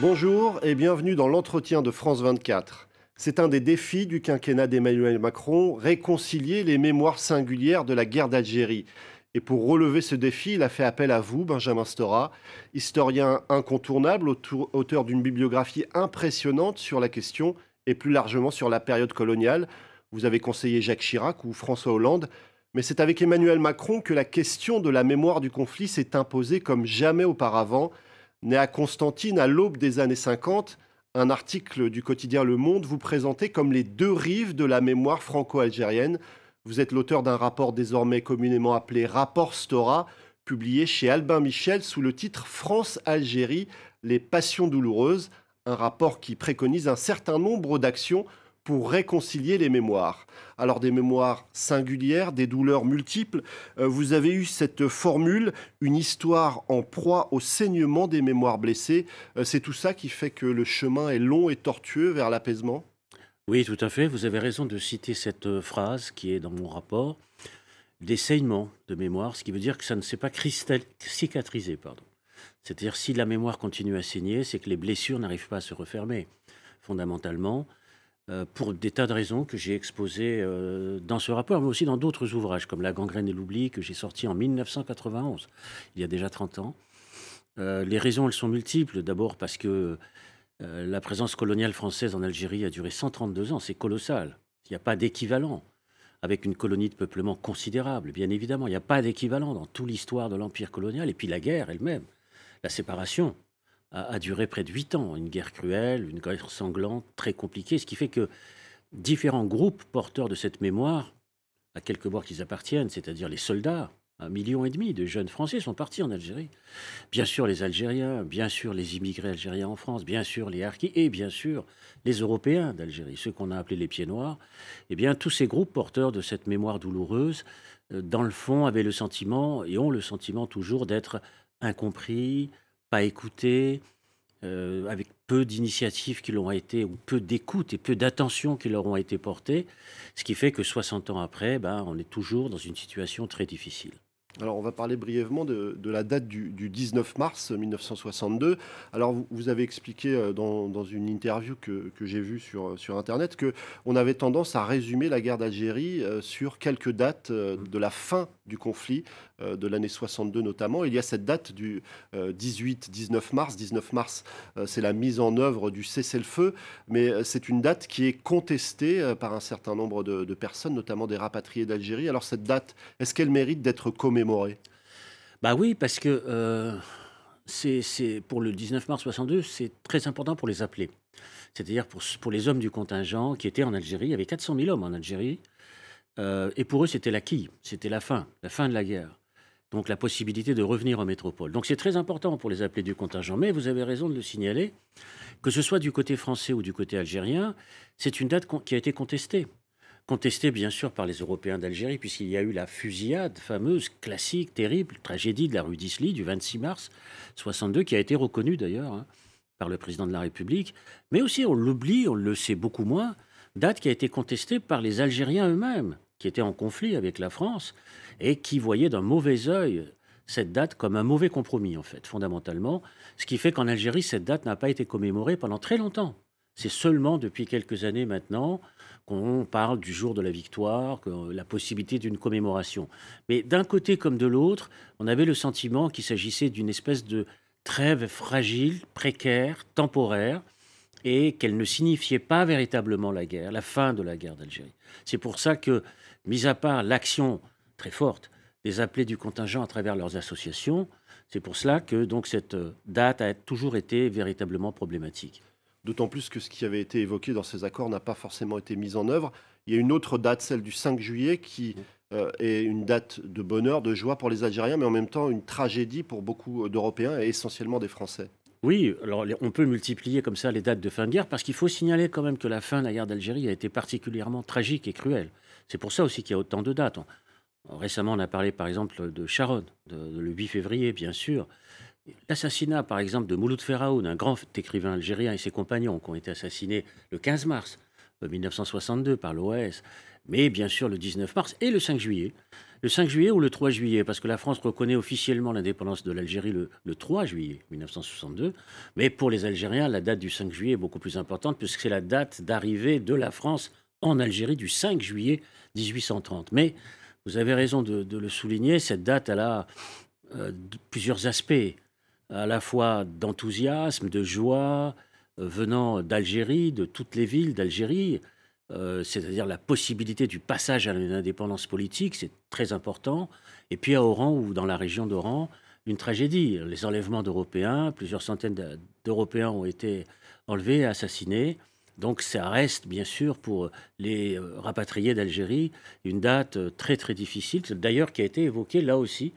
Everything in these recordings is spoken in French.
Bonjour et bienvenue dans l'entretien de France 24. C'est un des défis du quinquennat d'Emmanuel Macron, réconcilier les mémoires singulières de la guerre d'Algérie. Et pour relever ce défi, il a fait appel à vous, Benjamin Stora, historien incontournable, auteur d'une bibliographie impressionnante sur la question et plus largement sur la période coloniale. Vous avez conseillé Jacques Chirac ou François Hollande, mais c'est avec Emmanuel Macron que la question de la mémoire du conflit s'est imposée comme jamais auparavant. Né à Constantine à l'aube des années 50, un article du quotidien Le Monde vous présentait comme les deux rives de la mémoire franco-algérienne. Vous êtes l'auteur d'un rapport désormais communément appelé Rapport Stora, publié chez Albin Michel sous le titre France-Algérie, les passions douloureuses, un rapport qui préconise un certain nombre d'actions pour réconcilier les mémoires. Alors des mémoires singulières, des douleurs multiples, euh, vous avez eu cette formule, une histoire en proie au saignement des mémoires blessées. Euh, c'est tout ça qui fait que le chemin est long et tortueux vers l'apaisement? Oui, tout à fait. Vous avez raison de citer cette euh, phrase qui est dans mon rapport. Des saignements de mémoire, ce qui veut dire que ça ne s'est pas cicatrisé. Pardon. C'est-à-dire si la mémoire continue à saigner, c'est que les blessures n'arrivent pas à se refermer. Fondamentalement, pour des tas de raisons que j'ai exposées euh, dans ce rapport, mais aussi dans d'autres ouvrages, comme La gangrène et l'oubli, que j'ai sorti en 1991, il y a déjà 30 ans. Euh, les raisons, elles sont multiples. D'abord parce que la présence coloniale française en Algérie a duré 132 ans, c'est colossal. Il n'y a pas d'équivalent avec une colonie de peuplement considérable, bien évidemment. Il n'y a pas d'équivalent dans toute l'histoire de l'empire colonial, et puis la guerre elle-même, la séparation a, duré près de huit ans. Une guerre cruelle, une guerre sanglante, très compliquée, ce qui fait que différents groupes porteurs de cette mémoire, à quelque bord qu'ils appartiennent, c'est-à-dire les soldats, un million et demi de jeunes Français sont partis en Algérie. Bien sûr les Algériens, bien sûr les immigrés algériens en France, bien sûr les Harkis et bien sûr les Européens d'Algérie, ceux qu'on a appelés les pieds noirs. Eh bien tous ces groupes porteurs de cette mémoire douloureuse, euh, dans le fond, avaient le sentiment et ont le sentiment toujours d'être incompris, pas écoutés, euh, avec peu d'initiatives qui l'ont été, ou peu d'écoute et peu d'attention qui leur ont été portées, ce qui fait que 60 ans après, ben, on est toujours dans une situation très difficile. Alors, on va parler brièvement de, la date du, 19 mars 1962. Alors, vous, avez expliqué euh, dans, une interview que, j'ai vue sur, sur Internet qu'on avait tendance à résumer la guerre d'Algérie euh, sur quelques dates de la fin du conflit euh, de l'année 62 notamment. Il y a cette date du 18-19 euh, mars. 19 mars, euh, c'est la mise en œuvre du cessez-le-feu, mais c'est une date qui est contestée par un certain nombre de, personnes, notamment des rapatriés d'Algérie. Alors cette date, est-ce qu'elle mérite d'être commémorée? Bah oui, parce que c'est pour le 19 mars 62, c'est très important pour les appeler. C'est-à-dire pour, les hommes du contingent qui étaient en Algérie. Il y avait 400 000 hommes en Algérie. et pour eux, c'était la quille, c'était la fin, la fin de la guerre donc la possibilité de revenir en métropole. Donc c'est très important pour les appelés du contingent. Mais vous avez raison de le signaler, que ce soit du côté français ou du côté algérien, c'est une date qui a été contestée. Contestée bien sûr par les Européens d'Algérie, puisqu'il y a eu la fusillade fameuse, classique, terrible, tragédie de la rue d'Isly du 26 mars 62, qui a été reconnue d'ailleurs hein, par le président de la République. Mais aussi, on l'oublie, on le sait beaucoup moins, date qui a été contestée par les Algériens eux-mêmes qui était en conflit avec la France et qui voyait d'un mauvais œil cette date comme un mauvais compromis, en fait, fondamentalement. Ce qui fait qu'en Algérie, cette date n'a pas été commémorée pendant très longtemps. C'est seulement depuis quelques années maintenant qu'on parle du jour de la victoire, que la possibilité d'une commémoration. Mais d'un côté comme de l'autre, on avait le sentiment qu'il s'agissait d'une espèce de trêve fragile, précaire, temporaire, et qu'elle ne signifiait pas véritablement la guerre, la fin de la guerre d'Algérie. C'est pour ça que mis à part l'action très forte des appelés du contingent à travers leurs associations, c'est pour cela que donc cette euh, date a toujours été véritablement problématique. D'autant plus que ce qui avait été évoqué dans ces accords n'a pas forcément été mis en œuvre. Il y a une autre date, celle du 5 juillet, qui euh, est une date de bonheur, de joie pour les Algériens, mais en même temps une tragédie pour beaucoup d'Européens et essentiellement des Français. Oui, alors on peut multiplier comme ça les dates de fin de guerre parce qu'il faut signaler quand même que la fin de la guerre d'Algérie a été particulièrement tragique et cruelle. C'est pour ça aussi qu'il y a autant de dates. récemment, on a parlé par exemple de Sharon, le 8 février, bien sûr. L'assassinat, par exemple, de Mouloud Ferraoun, un grand écrivain algérien et ses compagnons qui ont été assassinés le 15 mars 1962 par l'OS, mais bien sûr le 19 mars et le 5 juillet. Le 5 juillet ou le 3 juillet Parce que la France reconnaît officiellement l'indépendance de l'Algérie le, 3 juillet 1962. Mais pour les Algériens, la date du 5 juillet est beaucoup plus importante puisque c'est la date d'arrivée de la France en Algérie du 5 juillet 1830. Mais vous avez raison de, le souligner, cette date, elle a euh, plusieurs aspects, à la fois d'enthousiasme, de joie, euh, venant d'Algérie, de toutes les villes d'Algérie. Euh, c'est-à-dire la possibilité du passage à l'indépendance politique, c'est très important. Et puis à Oran, ou dans la région d'Oran, une tragédie. Les enlèvements d'Européens, plusieurs centaines d'Européens ont été enlevés, assassinés. Donc ça reste bien sûr pour les euh, rapatriés d'Algérie une date très très difficile, d'ailleurs qui a été évoquée là aussi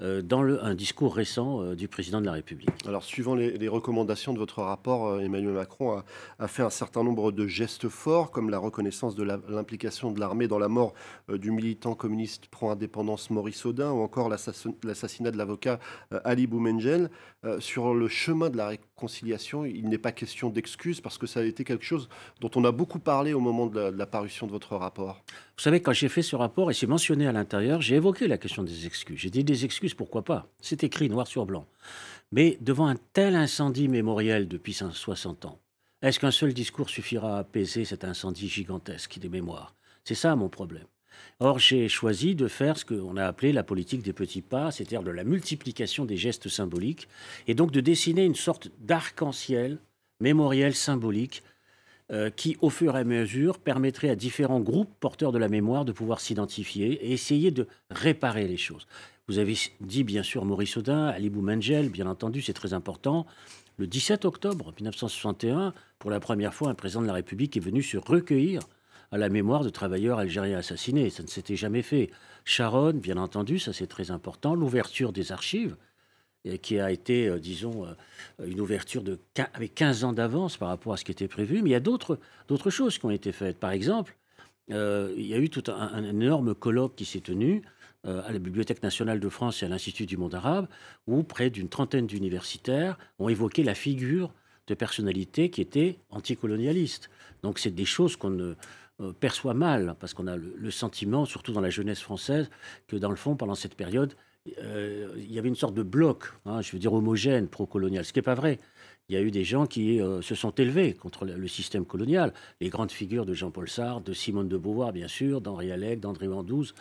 dans le, un discours récent euh, du président de la République. Alors, suivant les, recommandations de votre rapport, euh, Emmanuel Macron a, fait un certain nombre de gestes forts, comme la reconnaissance de l'implication de l'armée dans la mort du militant communiste pro-indépendance Maurice Audin, ou encore l'assassinat de l'avocat Ali Boumengel. sur le chemin de la réconciliation, il n'est pas question d'excuses, parce que ça a été quelque chose dont on a beaucoup parlé au moment de la parution de votre rapport. Vous savez, quand j'ai fait ce rapport, et c'est mentionné à l'intérieur, j'ai évoqué la question des excuses. J'ai dit des excuses, pourquoi pas C'est écrit noir sur blanc. Mais devant un tel incendie mémoriel depuis 60 ans, est-ce qu'un seul discours suffira à apaiser cet incendie gigantesque des mémoires? C'est ça mon problème. Or, j'ai choisi de faire ce qu'on a appelé la politique des petits pas, c'est-à-dire de la multiplication des gestes symboliques, et donc de dessiner une sorte d'arc-en-ciel mémoriel symbolique euh, qui, au fur et à mesure, permettrait à différents groupes porteurs de la mémoire de pouvoir s'identifier et essayer de réparer les choses. Vous avez dit, bien sûr, Maurice Audin, Ali Boumengel, bien entendu, c'est très important. Le 17 octobre 1961, pour la première fois, un président de la République est venu se recueillir à la mémoire de travailleurs algériens assassinés. Ça ne s'était jamais fait. Sharon, bien entendu, ça c'est très important. L'ouverture des archives, qui a été, euh, disons, euh, une ouverture avec 15 ans d'avance par rapport à ce qui était prévu. Mais il y a d'autres choses qui ont été faites. Par exemple, euh, il y a eu tout un, énorme colloque qui s'est tenu à la Bibliothèque nationale de France et à l'Institut du monde arabe, où près d'une trentaine d'universitaires ont évoqué la figure de personnalités qui étaient anticolonialistes. Donc c'est des choses qu'on ne perçoit mal, parce qu'on a le, sentiment, surtout dans la jeunesse française, que dans le fond, pendant cette période, euh, il y avait une sorte de bloc, hein, je veux dire homogène, pro-colonial, ce qui n'est pas vrai. Il y a eu des gens qui euh, se sont élevés contre le, système colonial. Les grandes figures de Jean-Paul Sartre, de Simone de Beauvoir, bien sûr, d'Henri Alec, d'André Vandouze,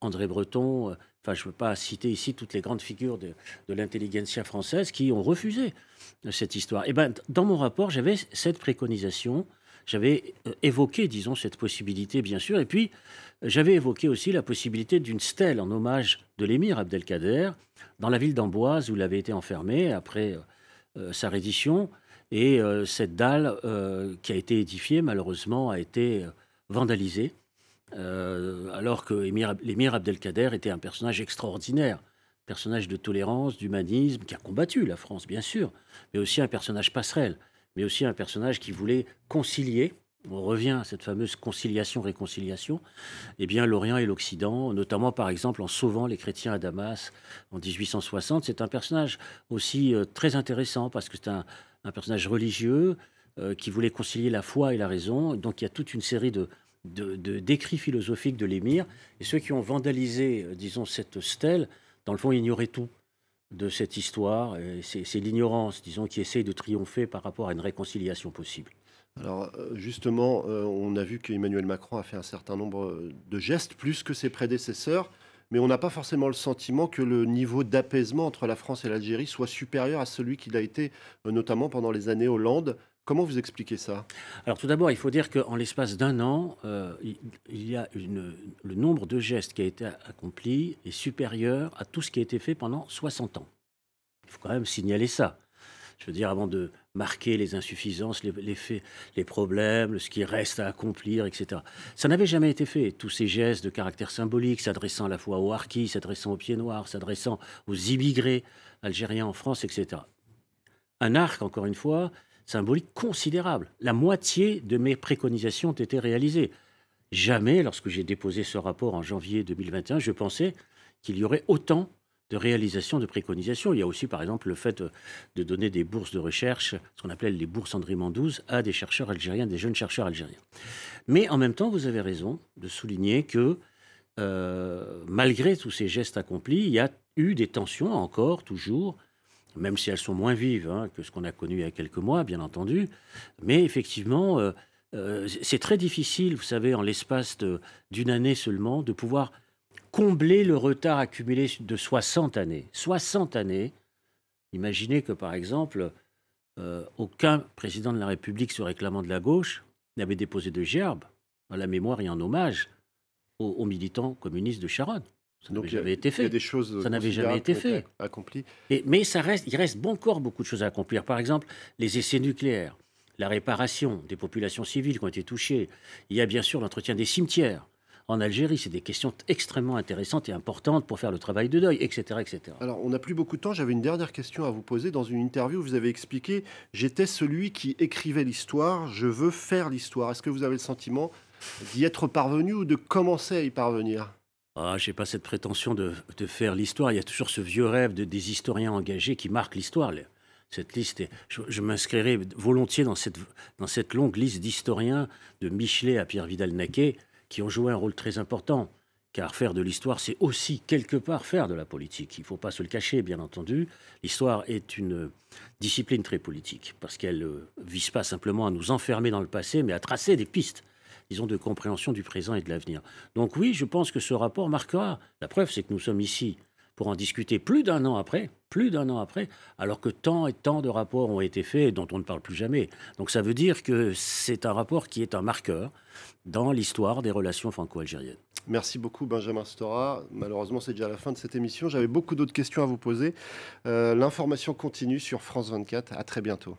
André Breton. Euh, enfin, je ne veux pas citer ici toutes les grandes figures de, de l'intelligentsia française qui ont refusé cette histoire. Et eh ben, dans mon rapport, j'avais cette préconisation j'avais évoqué, disons, cette possibilité, bien sûr. Et puis, j'avais évoqué aussi la possibilité d'une stèle en hommage de l'émir Abdelkader dans la ville d'Amboise où il avait été enfermé après euh, sa reddition. Et euh, cette dalle euh, qui a été édifiée, malheureusement, a été vandalisée. alors que l'émir Abdelkader était un personnage extraordinaire, personnage de tolérance, d'humanisme, qui a combattu la France, bien sûr, mais aussi un personnage passerelle, mais aussi un personnage qui voulait concilier on revient à cette fameuse conciliation-réconciliation, eh bien l'Orient et l'Occident, notamment par exemple en sauvant les chrétiens à Damas en 1860, c'est un personnage aussi euh, très intéressant parce que c'est un, personnage religieux euh, qui voulait concilier la foi et la raison. Donc il y a toute une série de, d'écrits philosophiques de l'émir. Et ceux qui ont vandalisé, euh, disons, cette stèle, dans le fond, ignoraient tout de cette histoire. C'est l'ignorance, disons, qui essaie de triompher par rapport à une réconciliation possible. Alors euh, justement, euh, on a vu qu'Emmanuel Macron a fait un certain nombre de gestes, plus que ses prédécesseurs, mais on n'a pas forcément le sentiment que le niveau d'apaisement entre la France et l'Algérie soit supérieur à celui qu'il a été euh, notamment pendant les années Hollande. Comment vous expliquez ça? Alors tout d'abord, il faut dire qu'en l'espace d'un an, il y a le nombre de gestes qui a été accompli est supérieur à tout ce qui a été fait pendant 60 ans. Il faut quand même signaler ça. Je veux dire, avant de marquer les insuffisances, les, faits, les problèmes, ce qui reste à accomplir, etc. Ça n'avait jamais été fait. Tous ces gestes de caractère symbolique, s'adressant à la fois aux harkis, s'adressant aux pieds noirs, s'adressant aux immigrés algériens en France, etc. Un arc, encore une fois, symbolique considérable. La moitié de mes préconisations ont été réalisées. Jamais, lorsque j'ai déposé ce rapport en janvier 2021, je pensais qu'il y aurait autant de réalisation de préconisations. Il y a aussi, par exemple, le fait de donner des bourses de recherche, ce qu'on appelle les bourses André Mandouze, à des chercheurs algériens, des jeunes chercheurs algériens. Mais en même temps, vous avez raison de souligner que malgré tous ces gestes accomplis, il y a eu des tensions encore, toujours, même si elles sont moins vives hein, que ce qu'on a connu il y a quelques mois, bien entendu. Mais effectivement, c'est très difficile, vous savez, en l'espace d'une année seulement, de pouvoir combler le retard accumulé de 60 années. 60 années. Imaginez que, par exemple, euh, aucun président de la République se réclamant de la gauche n'avait déposé de gerbe à la mémoire et en hommage aux, militants communistes de Charonne. Ça n'avait jamais été fait. des choses ça n'avait jamais été fait. Accompli. mais ça reste, il reste encore beaucoup de choses à accomplir. Par exemple, les essais nucléaires, la réparation des populations civiles qui ont été touchées. Il y a bien sûr l'entretien des cimetières en Algérie. C'est des questions extrêmement intéressantes et importantes pour faire le travail de deuil, etc. etc. Alors, on n'a plus beaucoup de temps. J'avais une dernière question à vous poser. Dans une interview, vous avez expliqué J'étais celui qui écrivait l'histoire, je veux faire l'histoire. Est-ce que vous avez le sentiment d'y être parvenu ou de commencer à y parvenir? Ah, je n'ai pas cette prétention de, faire l'histoire. Il y a toujours ce vieux rêve de, des historiens engagés qui marquent l'histoire. Cette liste, je, m'inscrirai volontiers dans cette, dans cette longue liste d'historiens, de Michelet à Pierre Vidal-Naquet, qui ont joué un rôle très important. Car faire de l'histoire, c'est aussi quelque part faire de la politique. Il ne faut pas se le cacher, bien entendu. L'histoire est une discipline très politique, parce qu'elle ne euh, vise pas simplement à nous enfermer dans le passé, mais à tracer des pistes, disons, de compréhension du présent et de l'avenir. Donc oui, je pense que ce rapport marquera. La preuve, c'est que nous sommes ici pour en discuter plus d'un an après, plus d'un an après, alors que tant et tant de rapports ont été faits dont on ne parle plus jamais. Donc ça veut dire que c'est un rapport qui est un marqueur dans l'histoire des relations franco-algériennes. Merci beaucoup Benjamin Stora. Malheureusement, c'est déjà la fin de cette émission. J'avais beaucoup d'autres questions à vous poser. Euh, l'information continue sur France 24. À très bientôt.